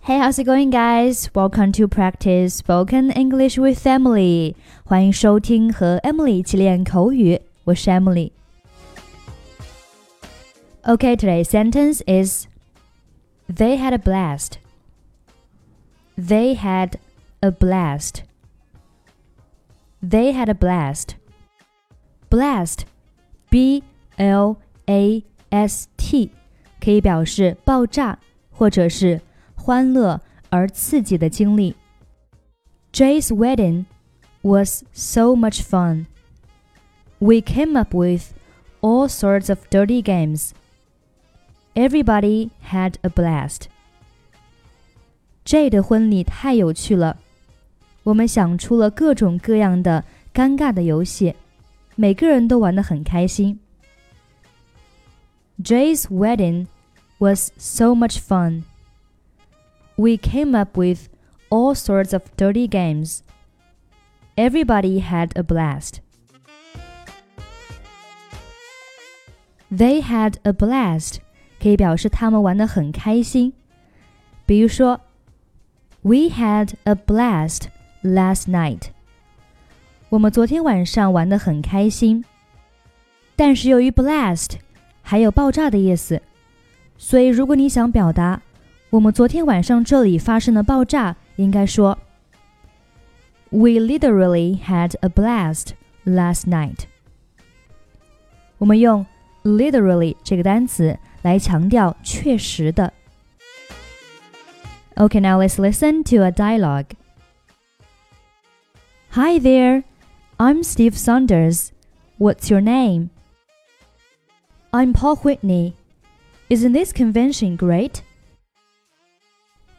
Hey, how's it going, guys? Welcome to practice spoken English with Emily. 欢迎收听和 Emily 一起练口语，我是 Emily。Okay, today's sentence is They had a blast. They had a blast. They had a blast. Blast, B L A S T，可以表示爆炸或者是 欢乐而刺激的经历。Jay's wedding was so much fun. We came up with all sorts of dirty games. Everybody had a blast. Jay 的婚礼太有趣了，我们想出了各种各样的尴尬的游戏，每个人都玩得很开心。Jay's wedding was so much fun. We came up with all sorts of dirty games. Everybody had a blast. They had a blast 可以表示他们玩得很开心。比如说，We had a blast last night. 我们昨天晚上玩得很开心。但是由于 blast 还有爆炸的意思，所以如果你想表达 我们昨天晚上这里发生了爆炸，应该说 We literally had a blast last night. 我们用 literally 这个单词来强调确实的。Okay, now let's listen to a dialogue. Hi there, I'm Steve Saunders. What's your name? I'm Paul Whitney. Isn't this convention great?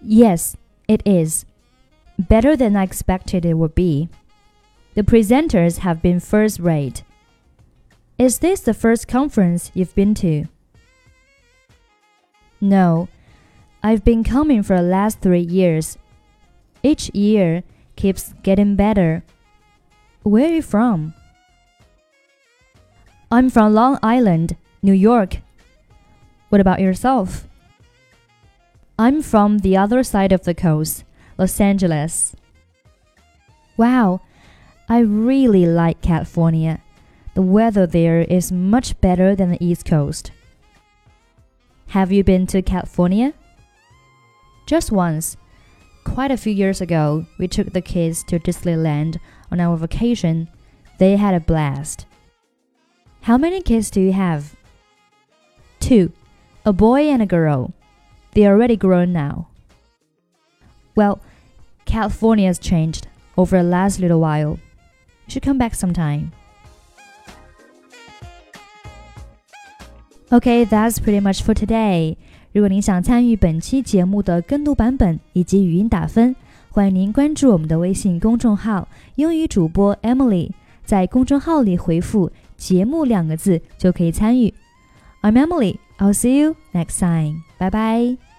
Yes, it is. Better than I expected it would be. The presenters have been first rate. Is this the first conference you've been to? No, I've been coming for the last three years. Each year keeps getting better. Where are you from? I'm from Long Island, New York. What about yourself? I'm from the other side of the coast, Los Angeles. Wow, I really like California. The weather there is much better than the East Coast. Have you been to California? Just once. Quite a few years ago, we took the kids to Disneyland on our vacation. They had a blast. How many kids do you have? Two, a boy and a girl. They're already grown now. Well, California's changed over the last little while. You should come back sometime. Okay, that's pretty much for today. 如果您想参与本期节目的跟读版本以及语音打分，欢迎您关注我们的微信公众号“英语主播 Emily”。在公众号里回复“节目”两个字就可以参与。I'm Emily. I'll see you next time. Bye bye.